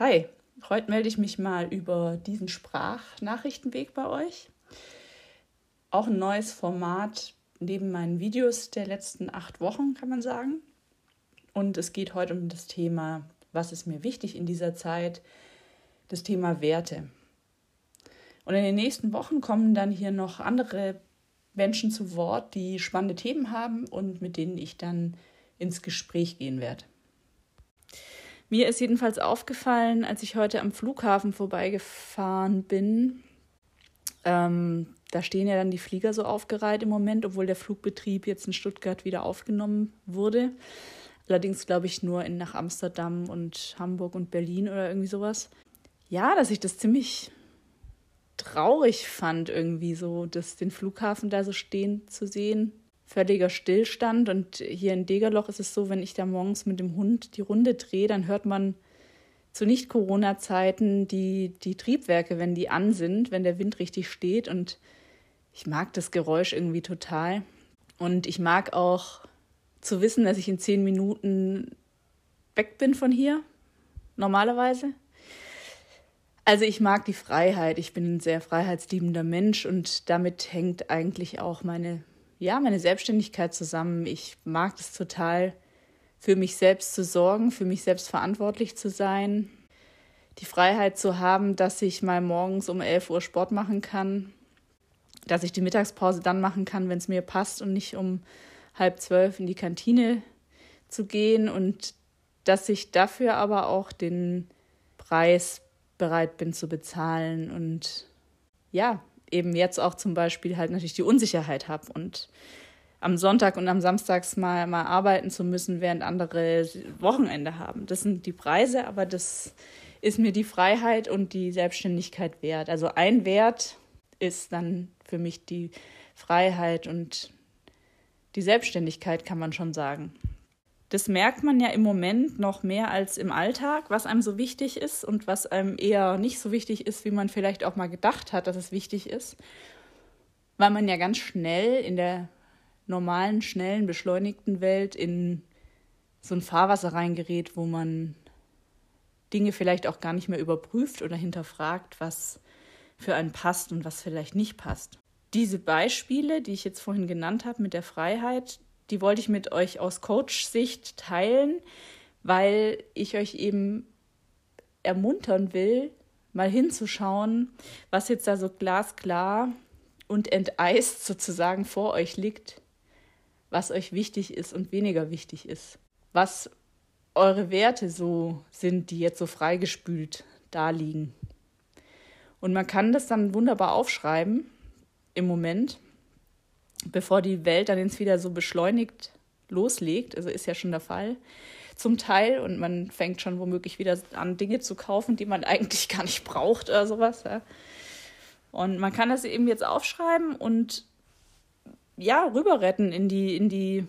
Hi, heute melde ich mich mal über diesen Sprachnachrichtenweg bei euch. Auch ein neues Format neben meinen Videos der letzten acht Wochen, kann man sagen. Und es geht heute um das Thema, was ist mir wichtig in dieser Zeit, das Thema Werte. Und in den nächsten Wochen kommen dann hier noch andere Menschen zu Wort, die spannende Themen haben und mit denen ich dann ins Gespräch gehen werde. Mir ist jedenfalls aufgefallen, als ich heute am Flughafen vorbeigefahren bin, ähm, da stehen ja dann die Flieger so aufgereiht im Moment, obwohl der Flugbetrieb jetzt in Stuttgart wieder aufgenommen wurde. Allerdings glaube ich nur in, nach Amsterdam und Hamburg und Berlin oder irgendwie sowas. Ja, dass ich das ziemlich traurig fand, irgendwie so, das, den Flughafen da so stehen zu sehen völliger Stillstand. Und hier in Degerloch ist es so, wenn ich da morgens mit dem Hund die Runde drehe, dann hört man zu Nicht-Corona-Zeiten die, die Triebwerke, wenn die an sind, wenn der Wind richtig steht. Und ich mag das Geräusch irgendwie total. Und ich mag auch zu wissen, dass ich in zehn Minuten weg bin von hier, normalerweise. Also ich mag die Freiheit. Ich bin ein sehr freiheitsliebender Mensch und damit hängt eigentlich auch meine ja, meine Selbstständigkeit zusammen. Ich mag es total, für mich selbst zu sorgen, für mich selbst verantwortlich zu sein, die Freiheit zu haben, dass ich mal morgens um 11 Uhr Sport machen kann, dass ich die Mittagspause dann machen kann, wenn es mir passt und nicht um halb zwölf in die Kantine zu gehen. Und dass ich dafür aber auch den Preis bereit bin zu bezahlen. Und ja, eben jetzt auch zum Beispiel halt natürlich die Unsicherheit habe und am Sonntag und am Samstags mal, mal arbeiten zu müssen, während andere Wochenende haben. Das sind die Preise, aber das ist mir die Freiheit und die Selbstständigkeit wert. Also ein Wert ist dann für mich die Freiheit und die Selbstständigkeit, kann man schon sagen. Das merkt man ja im Moment noch mehr als im Alltag, was einem so wichtig ist und was einem eher nicht so wichtig ist, wie man vielleicht auch mal gedacht hat, dass es wichtig ist. Weil man ja ganz schnell in der normalen, schnellen, beschleunigten Welt in so ein Fahrwasser reingerät, wo man Dinge vielleicht auch gar nicht mehr überprüft oder hinterfragt, was für einen passt und was vielleicht nicht passt. Diese Beispiele, die ich jetzt vorhin genannt habe mit der Freiheit, die wollte ich mit euch aus Coach-Sicht teilen, weil ich euch eben ermuntern will, mal hinzuschauen, was jetzt da so glasklar und enteist sozusagen vor euch liegt, was euch wichtig ist und weniger wichtig ist, was eure Werte so sind, die jetzt so freigespült da liegen. Und man kann das dann wunderbar aufschreiben im Moment bevor die Welt dann jetzt wieder so beschleunigt loslegt, also ist ja schon der Fall zum Teil und man fängt schon womöglich wieder an, Dinge zu kaufen, die man eigentlich gar nicht braucht oder sowas. Ja. Und man kann das eben jetzt aufschreiben und ja, rüber retten in die, in die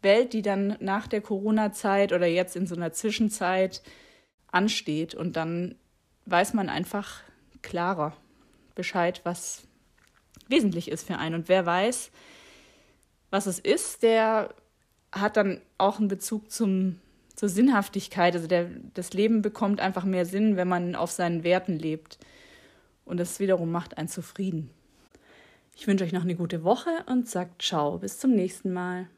Welt, die dann nach der Corona-Zeit oder jetzt in so einer Zwischenzeit ansteht. Und dann weiß man einfach klarer Bescheid, was, wesentlich ist für einen. Und wer weiß, was es ist, der hat dann auch einen Bezug zum, zur Sinnhaftigkeit. Also der, das Leben bekommt einfach mehr Sinn, wenn man auf seinen Werten lebt. Und das wiederum macht einen zufrieden. Ich wünsche euch noch eine gute Woche und sagt ciao, bis zum nächsten Mal.